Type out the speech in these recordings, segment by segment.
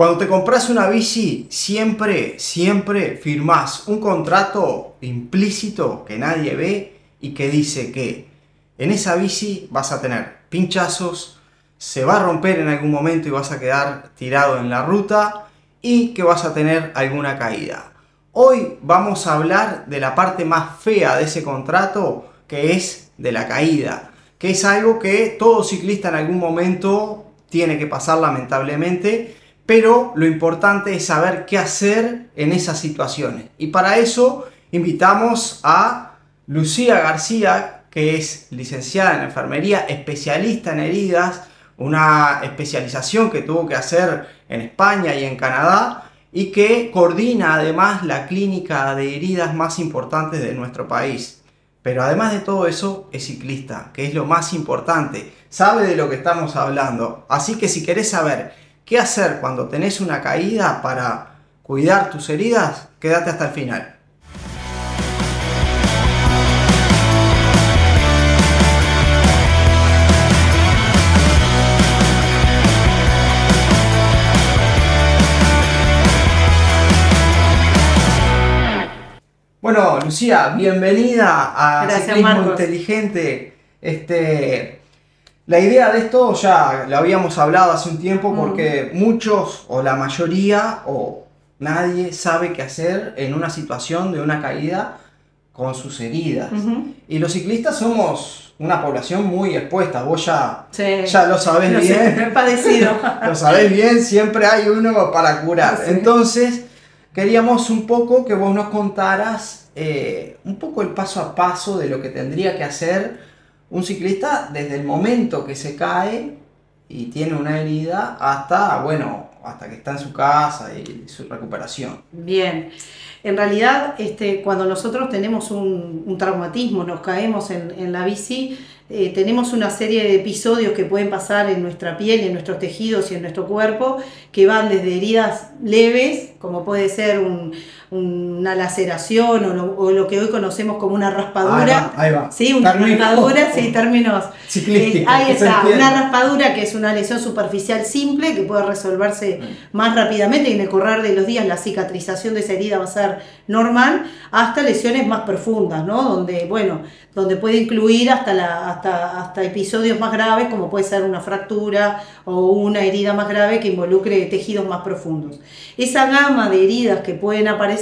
Cuando te compras una bici, siempre, siempre firmás un contrato implícito que nadie ve y que dice que en esa bici vas a tener pinchazos, se va a romper en algún momento y vas a quedar tirado en la ruta y que vas a tener alguna caída. Hoy vamos a hablar de la parte más fea de ese contrato, que es de la caída, que es algo que todo ciclista en algún momento tiene que pasar lamentablemente pero lo importante es saber qué hacer en esas situaciones. Y para eso invitamos a Lucía García, que es licenciada en enfermería, especialista en heridas, una especialización que tuvo que hacer en España y en Canadá y que coordina además la clínica de heridas más importantes de nuestro país. Pero además de todo eso, es ciclista, que es lo más importante, sabe de lo que estamos hablando. Así que si querés saber ¿Qué hacer cuando tenés una caída para cuidar tus heridas? Quédate hasta el final. Bueno, Lucía, bienvenida a Gracias, Ciclismo Inteligente. Este, la idea de esto ya lo habíamos hablado hace un tiempo porque muchos o la mayoría o nadie sabe qué hacer en una situación de una caída con sus heridas. Y los ciclistas somos una población muy expuesta, vos ya, ya lo sabés bien. padecido. lo sabés bien, siempre hay uno para curar. Entonces, queríamos un poco que vos nos contaras eh, un poco el paso a paso de lo que tendría que hacer un ciclista desde el momento que se cae y tiene una herida hasta, bueno, hasta que está en su casa y su recuperación. Bien. En realidad, este, cuando nosotros tenemos un, traumatismo, nos caemos en, la bici, eh, tenemos una serie de episodios que pueden pasar en nuestra piel, en nuestros tejidos y en nuestro cuerpo, que van desde heridas leves, como puede ser una laceración o lo, que hoy conocemos como una raspadura. Ahí va. Sí, una raspadura, sí, términos. Eh, ahí está, una raspadura que es una lesión superficial simple que puede resolverse mm. más rápidamente y en el correr de los días la cicatrización de esa herida va a ser normal, hasta lesiones más profundas, ¿no? Donde, bueno, donde puede incluir hasta, la, hasta, hasta episodios más graves, como puede ser una fractura o una herida más grave que involucre tejidos más profundos. Esa gama de heridas que pueden aparecer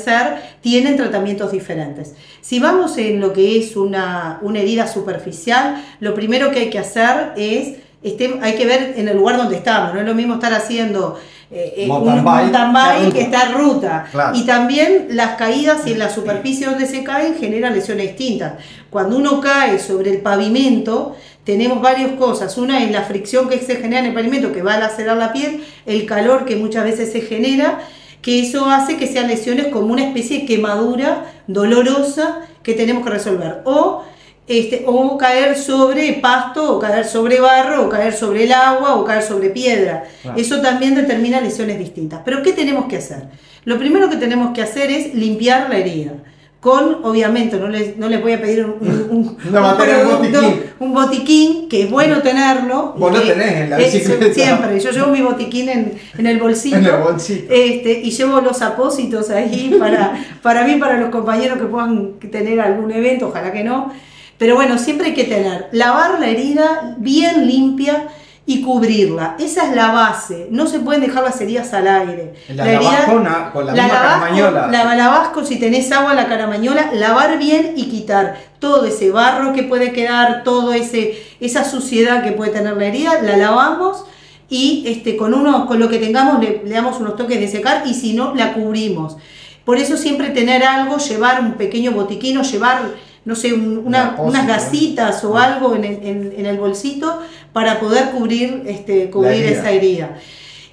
tienen tratamientos diferentes. Si vamos en lo que es una, una herida superficial, lo primero que hay que hacer es, este, hay que ver en el lugar donde estamos, no es lo mismo estar haciendo eh, eh, un mountain bike que está ruta. Y también las caídas en la superficie donde se caen generan lesiones distintas. Cuando uno cae sobre el pavimento, tenemos varias cosas. Una es la fricción que se genera en el pavimento, que va a lacerar la piel, el calor que muchas veces se genera, que eso hace que sean lesiones como una especie de quemadura dolorosa que tenemos que resolver. O este, o caer sobre pasto, o caer sobre barro, o caer sobre el agua, o caer sobre piedra. Eso también determina lesiones distintas. Pero ¿qué tenemos que hacer? Lo primero que tenemos que hacer es limpiar la herida. Con, obviamente, no les, no les voy a pedir un, un, botiquín. un, botiquín. que es bueno tenerlo. Vos lo tenés en la bicicleta. siempre, yo llevo mi botiquín en, en el bolsillo. En el bolsillo. Este, y llevo los apósitos ahí para, para mí, para los compañeros que puedan tener algún evento, ojalá que no pero bueno, siempre hay que tener, lavar la herida bien limpia y cubrirla. Esa es la base. No se pueden dejar las heridas al aire. La, la con la, con la, misma caramañola. La lavas con si tenés agua en la caramañola, lavar bien y quitar todo ese barro que puede quedar, todo ese esa suciedad que puede tener la herida, la lavamos y este con uno con lo que tengamos le, le damos unos toques de secar y si no la cubrimos. Por eso siempre tener algo, llevar un pequeño botiquín o llevar no sé, unas gasitas o algo en el, bolsito para poder cubrir, este, cubrir esa herida.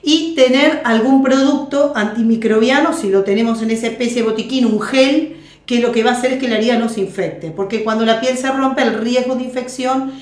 Y tener algún producto antimicrobiano, si lo tenemos en esa especie de botiquín, un gel, que lo que va a hacer es que la herida no se infecte. Porque cuando la piel se rompe, el riesgo de infección,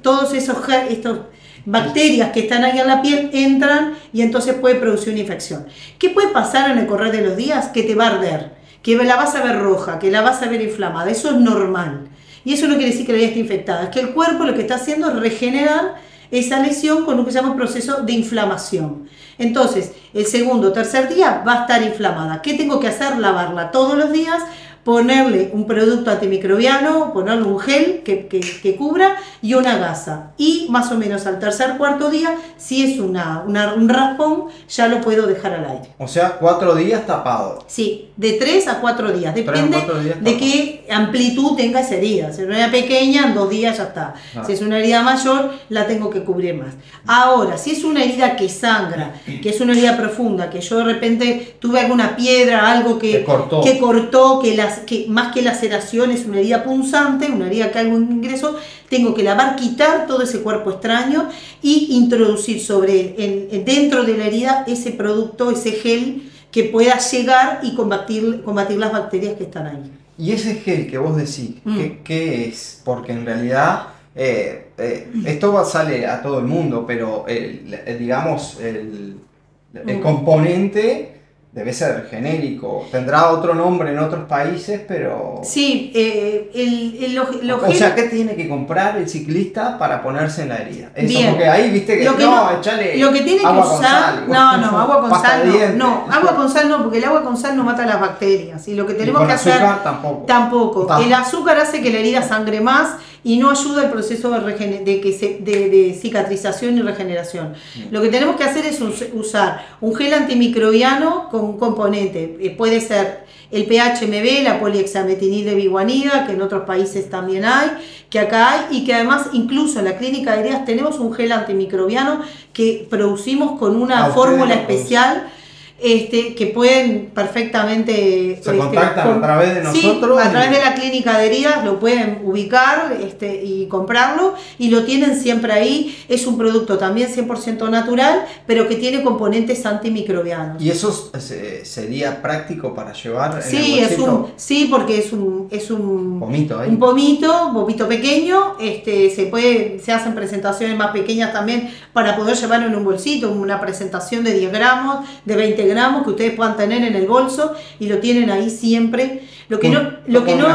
todos esos estos bacterias que están ahí en la piel entran y entonces puede producir una infección. ¿Qué puede pasar en el correr de los días? Que te va a arder que la vas a ver roja, que la vas a ver inflamada. Eso es normal. Y eso no quiere decir que la herida esté infectada. Es que el cuerpo lo que está haciendo es regenerar esa lesión con lo que se llama un proceso de inflamación. Entonces, el segundo o tercer día va a estar inflamada. ¿Qué tengo que hacer? Lavarla todos los días ponerle un producto antimicrobiano, ponerle un gel que, que, cubra y una gasa. Y más o menos al tercer cuarto día, si es una, un raspón, ya lo puedo dejar al aire. O sea, cuatro días tapado. Sí, de tres a cuatro días. Depende de qué amplitud tenga esa herida. Si es una herida pequeña, en dos días ya está. Ah. Si es una herida mayor, la tengo que cubrir más. Ahora, si es una herida que sangra, que es una herida profunda, que yo de repente tuve alguna piedra, algo que, cortó. que cortó, que la que más que laceración es una herida punzante, una herida que hay un ingreso, tengo que lavar, quitar todo ese cuerpo extraño y introducir sobre el, dentro de la herida ese producto, ese gel que pueda llegar y combatir, combatir las bacterias que están ahí. Y ese gel que vos decís, ¿qué, mm. es? Porque en realidad eh, eh, esto sale a todo el mundo, pero digamos el, el mm. componente debe ser genérico. Tendrá otro nombre en otros países, pero... Sí, eh, el, O sea, ¿qué tiene que comprar el ciclista para ponerse en la herida? Eso, porque ahí, viste que, lo que no, echale Lo que tiene que usar... no, no, agua con sal no. No, agua con sal no, porque el agua con sal no mata las bacterias. Y lo que tenemos que hacer... tampoco. Tampoco. El azúcar hace que la herida sangre más y no ayuda al proceso de, de, que se, de, cicatrización y regeneración. Mm. Lo que tenemos que hacer es usar un gel antimicrobiano con un componente. Eh, puede ser el PHMB, la poliexametinil de biguanida, que en otros países también hay, que acá hay, y que además incluso en la clínica de heridas tenemos un gel antimicrobiano que producimos con una ah, fórmula especial este, que pueden perfectamente... Se este, contactan a través de nosotros. a través de la clínica de heridas lo pueden ubicar este, y comprarlo y lo tienen siempre ahí. Es un producto también 100% natural, pero que tiene componentes antimicrobianos. ¿Y eso sería práctico para llevar? Sí, es un, sí porque es un, es un pomito, un pomito, pomito pequeño. Este, se, puede, se hacen presentaciones más pequeñas también para poder llevarlo en un bolsito, una presentación de 10 gramos, de 20 gramos que ustedes puedan tener en el bolso y lo tienen ahí siempre. Lo que no, lo que no,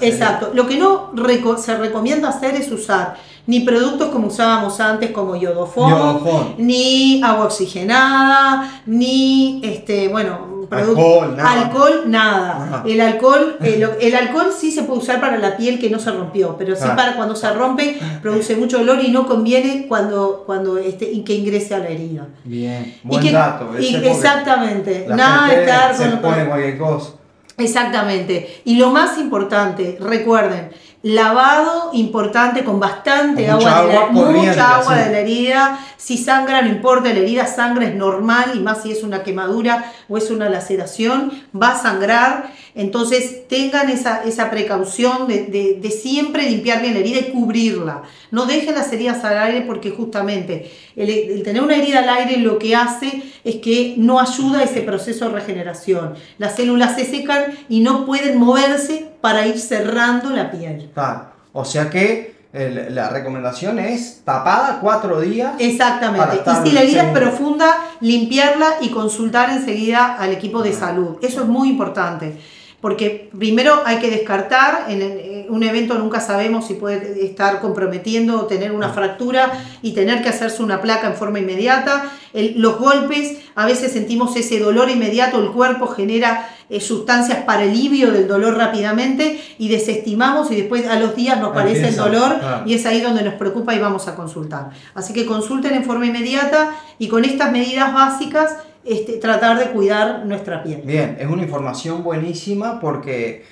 exacto, lo que no se recomienda hacer es usar ni productos como usábamos antes como yodofón, ni agua oxigenada, ni este, bueno, alcohol, nada. Alcohol, nada. El alcohol, el, alcohol sí se puede usar para la piel que no se rompió, pero sí para cuando se rompe produce mucho dolor y no conviene cuando, cuando este, que ingrese a la herida. Bien, buen dato. Y, exactamente, nada de estar se pone cualquier cosa. Exactamente. Y lo más importante, recuerden, lavado importante con bastante agua, de la, mucha agua de la herida. Si sangra, no importa, la herida sangra es normal y más si es una quemadura o es una laceración, va a sangrar. Entonces tengan esa, esa precaución de, de, siempre limpiar bien la herida y cubrirla. No dejen las heridas al aire porque justamente el, el, tener una herida al aire lo que hace es que no ayuda a ese proceso de regeneración. Las células se secan y no pueden moverse para ir cerrando la piel. Claro. O sea que la recomendación es tapada cuatro días. Exactamente. Y si la herida es profunda, limpiarla y consultar enseguida al equipo de salud. Eso es muy importante. Porque primero hay que descartar, en un evento nunca sabemos si puede estar comprometiendo o tener una fractura y tener que hacerse una placa en forma inmediata. los golpes, a veces sentimos ese dolor inmediato, el cuerpo genera eh, sustancias para alivio del dolor rápidamente y desestimamos y después a los días nos aparece el dolor y es ahí donde nos preocupa y vamos a consultar. Así que consulten en forma inmediata y con estas medidas básicas este, tratar de cuidar nuestra piel. Bien, es una información buenísima porque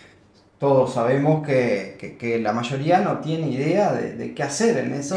todos sabemos que, la mayoría no tiene idea de, qué hacer en, eso,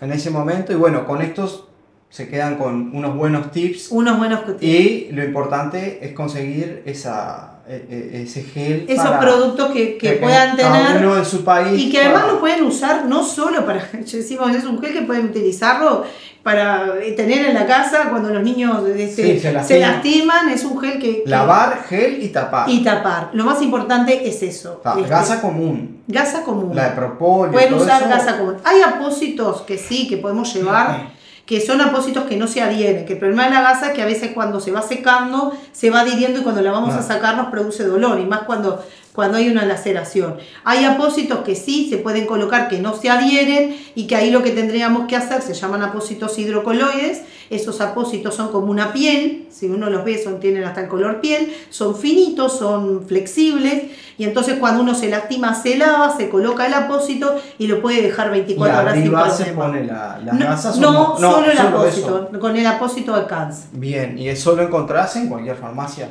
en ese momento y bueno, con estos se quedan con unos buenos tips. Unos buenos tips. Y lo importante es conseguir esa, e, e, ese gel. Esos productos que, que, puedan tener. Uno en su país. Y que además lo pueden usar no solo para. Decimos, es un gel que pueden utilizarlo para tener en la casa cuando los niños este, se, lastiman. Es un gel que, Lavar, gel y tapar. Y tapar. Lo más importante es eso. Este, gasa común. Gasa común. La de propóleo. Pueden usar gasa común. Hay apósitos que sí, que podemos llevar que son apósitos que no se adhieren, que el problema de la gasa es que a veces cuando se va secando, se va adhiriendo y cuando la vamos a sacar nos produce dolor, y más cuando cuando hay una laceración. Hay apósitos que sí se pueden colocar que no se adhieren y que ahí lo que tendríamos que hacer se llaman apósitos hidrocoloides. Esos apósitos son como una piel, si uno los ve son, tienen hasta el color piel, son finitos, son flexibles y entonces cuando uno se lastima se lava, se coloca el apósito y lo puede dejar 24 horas sin problema. se pone la, las no, no, solo el apósito, con el apósito alcanza. Bien, y es solo encontrarse en cualquier farmacia.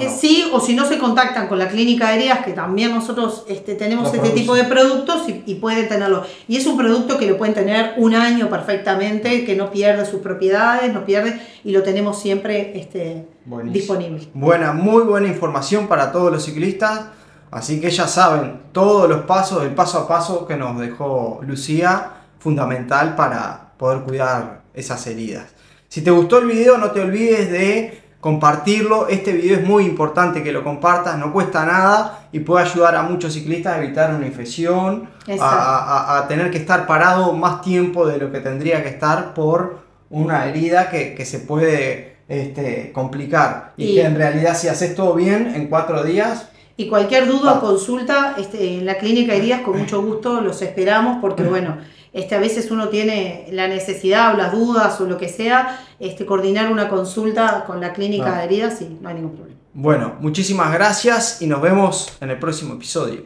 Sí, o si no se contactan con la clínica de heridas, que también nosotros este, tenemos este tipo de productos y, pueden tenerlo. Y es un producto que lo pueden tener un año perfectamente, que no pierde sus propiedades, no pierde, y lo tenemos siempre este, disponible. Buena, muy buena información para todos los ciclistas. Así que ya saben todos los pasos, el paso a paso que nos dejó Lucía, fundamental para poder cuidar esas heridas. Si te gustó el video, no te olvides de compartirlo. Este video es muy importante que lo compartas, no cuesta nada y puede ayudar a muchos ciclistas a evitar una infección, a, tener que estar parado más tiempo de lo que tendría que estar por una herida que, se puede este, complicar y, que en realidad si haces todo bien en cuatro días... Y cualquier duda o consulta este, en la clínica heridas con mucho gusto los esperamos porque bueno este, a veces uno tiene la necesidad o las dudas o lo que sea, este, coordinar una consulta con la clínica de heridas y no hay ningún problema. Bueno, muchísimas gracias y nos vemos en el próximo episodio.